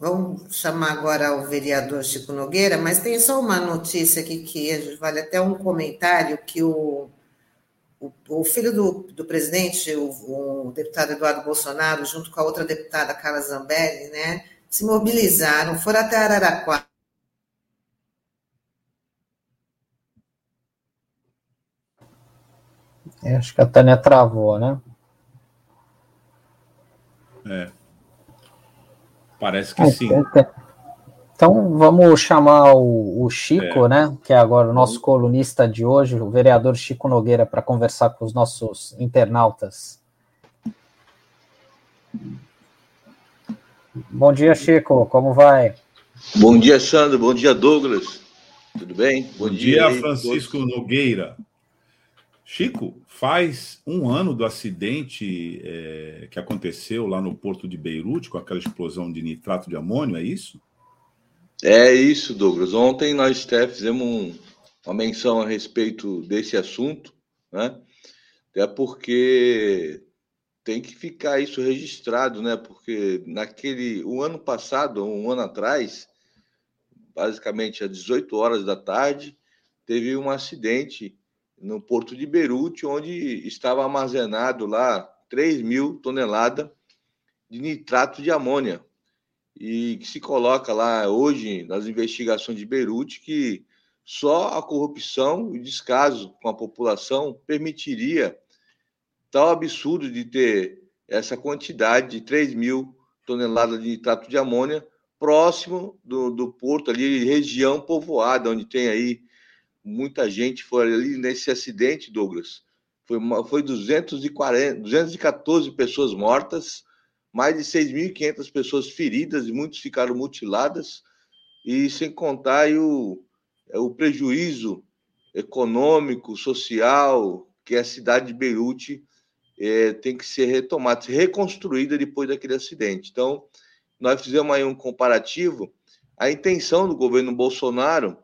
vamos chamar agora o vereador Chico Nogueira, mas tem só uma notícia aqui que vale até um comentário que o, o, o filho do, do presidente, o, o, deputado Eduardo Bolsonaro, junto com a outra deputada Carla Zambelli, né, se mobilizaram, foram até Araraquara. É, acho que a Tânia travou, né? É. Parece que é, sim. Então vamos chamar o, o Chico, é. né? Que é agora o nosso colunista de hoje, o vereador Chico Nogueira, para conversar com os nossos internautas. Bom dia, Chico. Como vai? Bom dia, Sandro. Bom dia, Douglas. Tudo bem? Bom, Bom dia, dia Francisco Nogueira. Chico, faz um ano do acidente é, que aconteceu lá no porto de Beirute, com aquela explosão de nitrato de amônio, é isso? É isso, Douglas. Ontem nós até fizemos um, uma menção a respeito desse assunto, né? Até porque tem que ficar isso registrado, né? Porque naquele, o um ano passado, um ano atrás, basicamente às 18 horas da tarde, teve um acidente no porto de Beirute, onde estava armazenado lá 3 mil toneladas de nitrato de amônia. E que se coloca lá hoje nas investigações de Beirute que só a corrupção e descaso com a população permitiria tal absurdo de ter essa quantidade de 3 mil toneladas de nitrato de amônia próximo do, do porto ali, região povoada, onde tem aí muita gente foi ali nesse acidente, Douglas. Foi, foi 240, 214 pessoas mortas, mais de 6.500 pessoas feridas e muitos ficaram mutiladas, e sem contar o, é, o prejuízo econômico, social, que a cidade de Beirute é, tem que ser retomada, ser reconstruída depois daquele acidente. Então, nós fizemos aí um comparativo. A intenção do governo Bolsonaro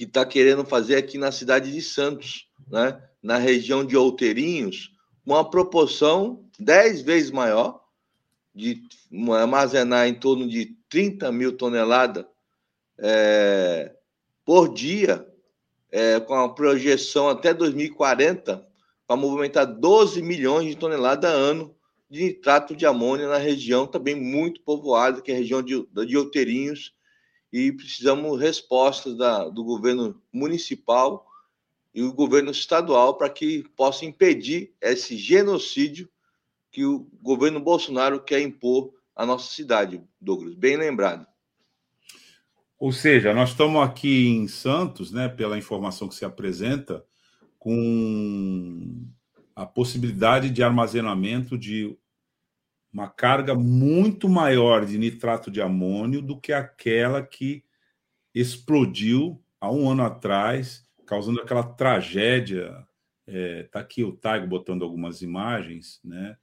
que está querendo fazer aqui na cidade de Santos, né? na região de Outeirinhos, uma proporção 10 vezes maior, de armazenar em torno de 30 mil toneladas é, por dia, é, com a projeção até 2040, para movimentar 12 milhões de toneladas a ano de nitrato de amônia na região também muito povoada, que é a região de, de Outeirinhos, e precisamos respostas da, do governo municipal e o governo estadual para que possa impedir esse genocídio que o governo Bolsonaro quer impor à nossa cidade, Douglas. Bem lembrado. Ou seja, nós estamos aqui em Santos, né, pela informação que se apresenta, com a possibilidade de armazenamento de uma carga muito maior de nitrato de amônio do que aquela que explodiu há um ano atrás, causando aquela tragédia. Está é, tá aqui o Taigo botando algumas imagens, né?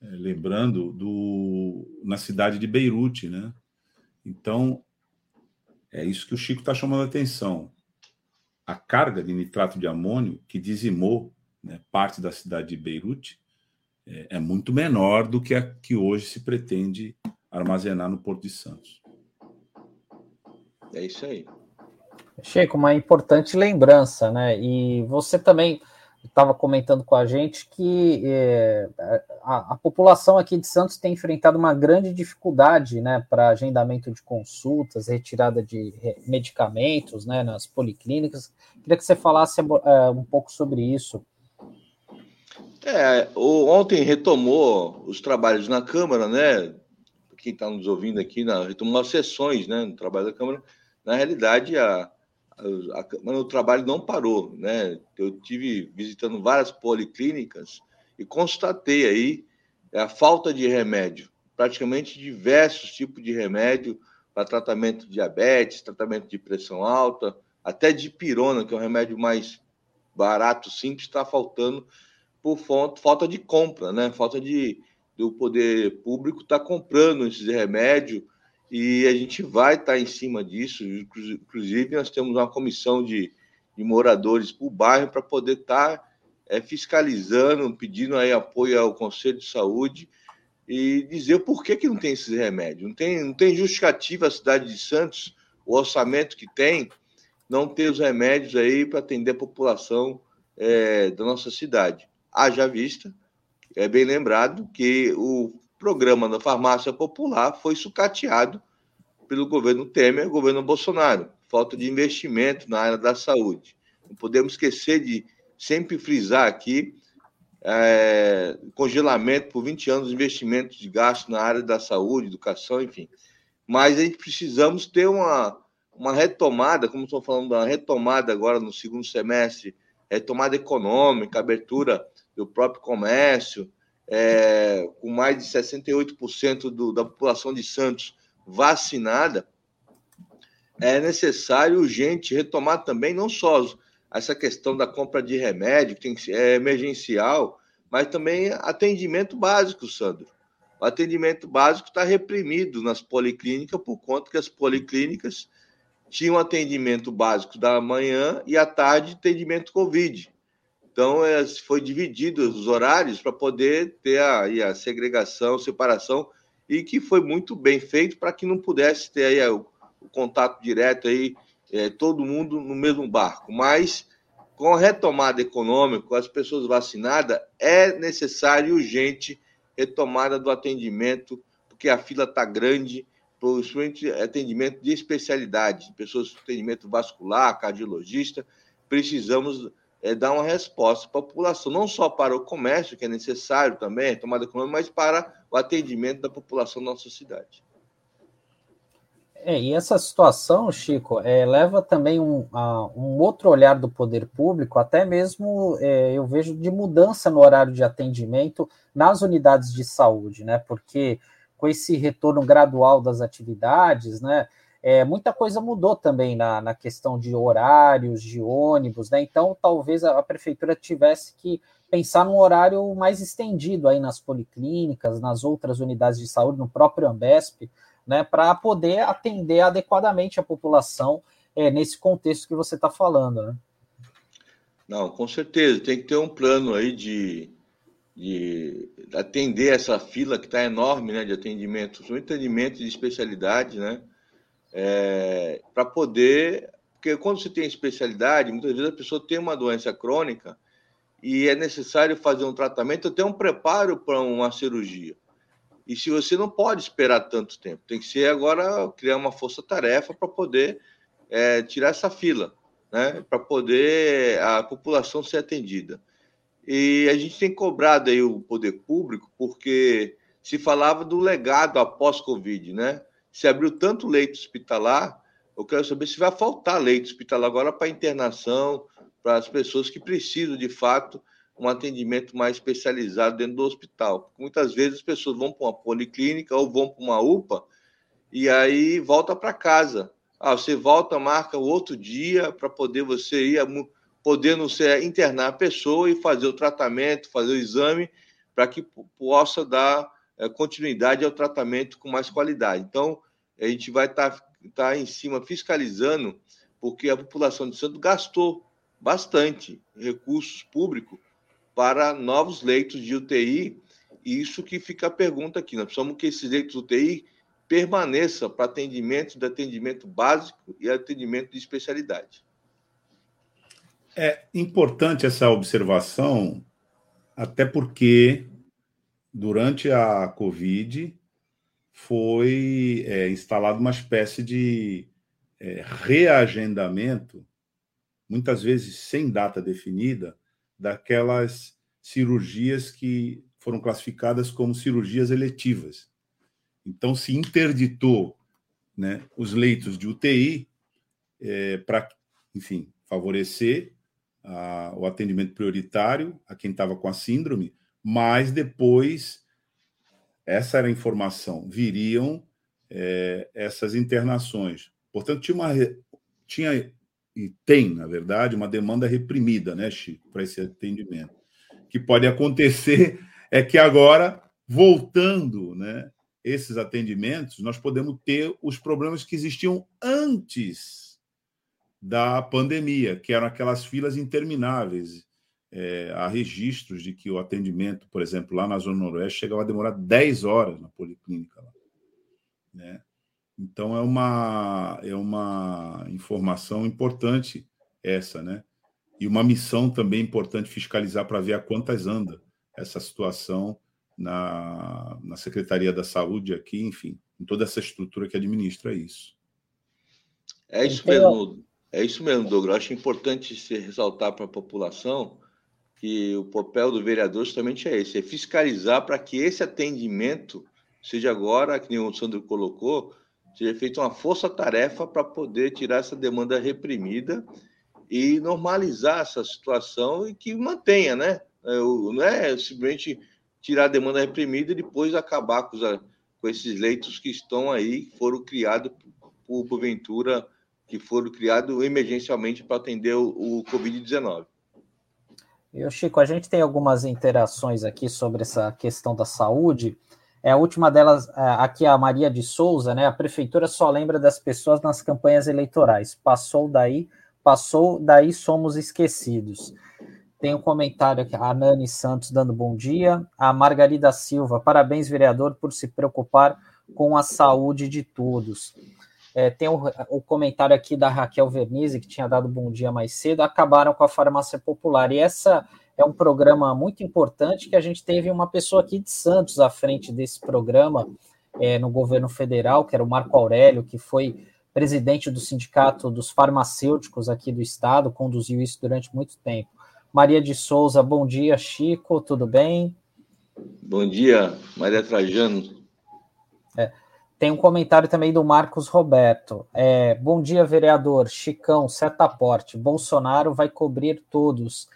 É, lembrando do na cidade de Beirute, né? Então é isso que o Chico está chamando a atenção. A carga de nitrato de amônio que dizimou né, parte da cidade de Beirute é, é muito menor do que a que hoje se pretende armazenar no Porto de Santos. É isso aí. Checo, uma importante lembrança, né? E você também estava comentando com a gente que é, a, a, população aqui de Santos tem enfrentado uma grande dificuldade, né, para agendamento de consultas, retirada de medicamentos, né, nas policlínicas. Queria que você falasse é, um pouco sobre isso. É, ontem retomou os trabalhos na Câmara, né? Quem está nos ouvindo aqui, na, retomou as sessões, né? No trabalho da Câmara. Na realidade, a, a, a Câmara, o trabalho não parou, né? Eu tive visitando várias policlínicas e constatei aí a falta de remédio, praticamente diversos tipos de remédio para tratamento de diabetes, tratamento de pressão alta, até de pirona, que é um remédio mais barato, simples, está faltando por falta de compra, né? Falta de do poder público estar tá comprando esses remédios e a gente vai estar tá em cima disso. Inclusive, nós temos uma comissão de, de moradores por bairro para poder estar tá, é, fiscalizando, pedindo aí apoio ao Conselho de Saúde e dizer por que, que não tem esses remédios. Não tem, não tem justificativa a cidade de Santos, o orçamento que tem, não ter os remédios aí para atender a população é, da nossa cidade. Haja vista, é bem lembrado que o programa da farmácia popular foi sucateado pelo governo Temer, governo Bolsonaro. Falta de investimento na área da saúde. Não podemos esquecer de sempre frisar aqui é, congelamento por 20 anos de investimentos de gasto na área da saúde, educação, enfim. Mas a gente precisamos ter uma, uma retomada, como estou falando, uma retomada agora no segundo semestre, retomada econômica, abertura do próprio comércio, é, com mais de 68% do, da população de Santos vacinada, é necessário urgente retomar também não só essa questão da compra de remédio, que tem é emergencial, mas também atendimento básico, Sandro. O atendimento básico está reprimido nas policlínicas por conta que as policlínicas tinham atendimento básico da manhã e à tarde atendimento Covid. Então, é, foi dividido os horários para poder ter a, a segregação, separação, e que foi muito bem feito para que não pudesse ter aí o, o contato direto aí é, todo mundo no mesmo barco. Mas com a retomada econômica, as pessoas vacinadas, é necessário urgente retomada do atendimento, porque a fila está grande, principalmente atendimento de especialidade, pessoas com atendimento vascular, cardiologista, precisamos é, dar uma resposta a população, não só para o comércio, que é necessário também, retomada econômica, mas para o atendimento da população da nossa cidade. É, e essa situação, Chico, é, leva também um, a, um outro olhar do poder público, até mesmo é, eu vejo de mudança no horário de atendimento nas unidades de saúde, né? Porque com esse retorno gradual das atividades, né? É, muita coisa mudou também na, na questão de horários, de ônibus, né? Então, talvez a, a prefeitura tivesse que pensar num horário mais estendido aí nas policlínicas, nas outras unidades de saúde, no próprio Ambesp, né, para poder atender adequadamente a população é, nesse contexto que você está falando, né? Não, com certeza, tem que ter um plano aí de, de atender essa fila que está enorme, né, de atendimento, um atendimento de especialidade, né, é, para poder, porque quando você tem especialidade, muitas vezes a pessoa tem uma doença crônica e é necessário fazer um tratamento, até um preparo para uma cirurgia. E se você não pode esperar tanto tempo, tem que ser agora criar uma força-tarefa para poder é, tirar essa fila, né? Para poder a população ser atendida. E a gente tem cobrado aí o poder público, porque se falava do legado após Covid, né? Se abriu tanto leito hospitalar, eu quero saber se vai faltar leito hospitalar agora para internação, para as pessoas que precisam de fato um atendimento mais especializado dentro do hospital. Muitas vezes as pessoas vão para uma policlínica ou vão para uma UPA e aí volta para casa. Ah, você volta, marca o outro dia para poder você ir, podendo ser internar a pessoa e fazer o tratamento, fazer o exame, para que possa dar é, continuidade ao tratamento com mais qualidade. Então, a gente vai estar tá, tá em cima fiscalizando, porque a população de Santos gastou bastante recursos públicos para novos leitos de UTI. E isso que fica a pergunta aqui. Nós precisamos que esses leitos de UTI permaneçam para atendimento de atendimento básico e atendimento de especialidade. É importante essa observação, até porque durante a Covid foi é, instalada uma espécie de é, reagendamento, muitas vezes sem data definida, daquelas cirurgias que foram classificadas como cirurgias eletivas. Então, se interditou né, os leitos de UTI é, para, enfim, favorecer a, o atendimento prioritário a quem estava com a síndrome, mas depois, essa era a informação, viriam é, essas internações. Portanto, tinha, uma, tinha e tem, na verdade, uma demanda reprimida, né, Chico, para esse atendimento. O que pode acontecer é que agora, voltando, né, esses atendimentos, nós podemos ter os problemas que existiam antes da pandemia, que eram aquelas filas intermináveis é, há registros de que o atendimento, por exemplo, lá na Zona Noroeste, chegava a demorar 10 horas na policlínica. Lá, né? Então, é uma, é uma informação importante essa, né? E uma missão também importante fiscalizar para ver a quantas anda essa situação na, na Secretaria da Saúde aqui, enfim, em toda essa estrutura que administra isso. É isso mesmo, é isso mesmo, Douglas. Acho importante se ressaltar para a população que o papel do vereador justamente é esse, é fiscalizar para que esse atendimento seja agora, que nem o Sandro colocou, seja feita uma força-tarefa para poder tirar essa demanda reprimida e normalizar essa situação e que mantenha, né? Não é simplesmente tirar a demanda reprimida e depois acabar com, os, com esses leitos que estão aí, que foram criados por, porventura, que foram criados emergencialmente para atender o, o Covid-19. Eu, Chico, a gente tem algumas interações aqui sobre essa questão da saúde. É, a última delas, é, aqui a Maria de Souza, né? A prefeitura só lembra das pessoas nas campanhas eleitorais. Passou daí, passou daí, somos esquecidos. Tem um comentário aqui, a Nani Santos dando bom dia. A Margarida Silva, parabéns, vereador, por se preocupar com a saúde de todos. É, tem o, o, comentário aqui da Raquel Vernizzi, que tinha dado bom dia mais cedo. Acabaram com a farmácia popular. E essa é um programa muito importante que a gente teve uma pessoa aqui de Santos à frente desse programa é, no governo federal, que era o Marco Aurélio, que foi presidente do sindicato dos farmacêuticos aqui do estado, conduziu isso durante muito tempo. Maria de Souza, bom dia, Chico, tudo bem? Bom dia, Maria Trajano. É, tem um comentário também do Marcos Roberto. É, bom dia, vereador. Chicão, setaporte. Bolsonaro vai cobrir todos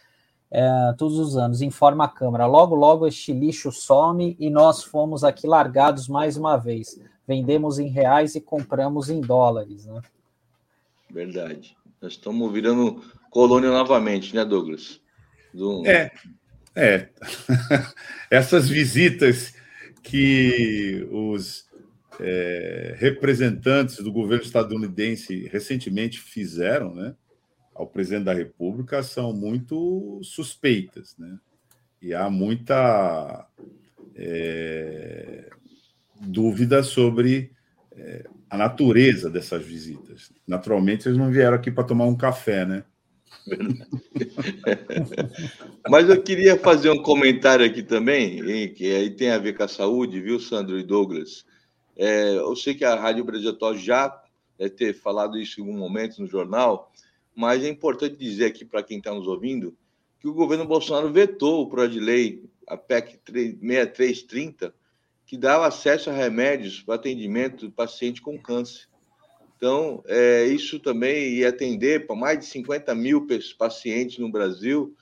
é, todos os anos, informa a Câmara. Logo, logo este lixo some e nós fomos aqui largados mais uma vez. Vendemos em reais e compramos em dólares. Né? Verdade. Nós estamos virando colônia novamente, né, Douglas? Do... É, é. Essas visitas que os é, representantes do governo estadunidense recentemente fizeram, né? ao presidente da República são muito suspeitas, né? E há muita é, dúvida sobre é, a natureza dessas visitas. Naturalmente, eles não vieram aqui para tomar um café, né? Mas eu queria fazer um comentário aqui também, que aí tem a ver com a saúde, viu, Sandro e Douglas? É, eu sei que a Rádio Brasil já ter falado isso em algum momento no jornal, mas é importante dizer aqui para quem está nos ouvindo que o governo Bolsonaro vetou o projeto de lei, a PEC 6330, que dava acesso a remédios para atendimento de paciente com câncer. Então, é, isso também ia atender para mais de 50 mil pacientes no Brasil,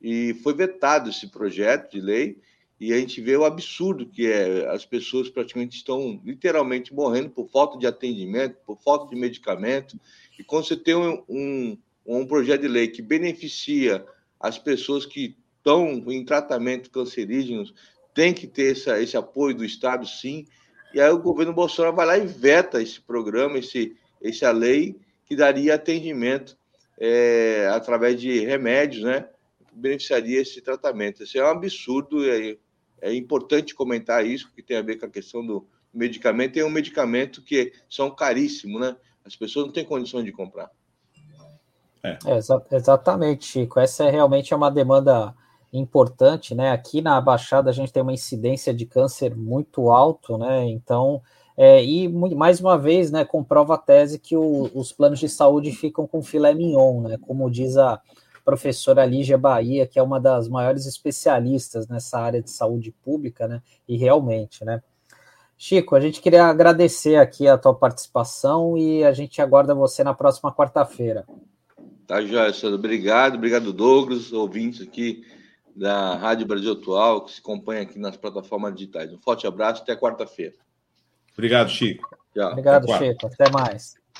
e foi vetado esse projeto de lei, e a gente vê o absurdo que é. As pessoas praticamente estão literalmente morrendo por falta de atendimento, por falta de medicamento, e quando você tem um, um, um projeto de lei que beneficia as pessoas que estão em tratamento cancerígenos, tem que ter essa, esse apoio do Estado, sim. E aí o governo Bolsonaro vai lá e veta esse programa, esse, essa lei que daria atendimento é, através de remédios, né? Beneficiaria esse tratamento. Isso é um absurdo, é, é importante comentar isso, que tem a ver com a questão do medicamento. Tem um medicamento que são caríssimos, né? As pessoas não têm condições de comprar. É. É, exa exatamente, Chico. Essa é realmente uma demanda importante, né? Aqui na Baixada a gente tem uma incidência de câncer muito alto, né? Então, é, e mais uma vez, né, comprova a tese que o, os planos de saúde ficam com filé mignon, né? Como diz a professora Lígia Bahia, que é uma das maiores especialistas nessa área de saúde pública, né? E realmente, né? Chico, a gente queria agradecer aqui a tua participação e a gente aguarda você na próxima quarta-feira. Tá, Joyce. Obrigado, obrigado, Douglas, ouvintes aqui da Rádio Brasil Atual, que se acompanha aqui nas plataformas digitais. Um forte abraço, até quarta-feira. Obrigado, Chico. Tchau. Obrigado, até Chico. Até mais.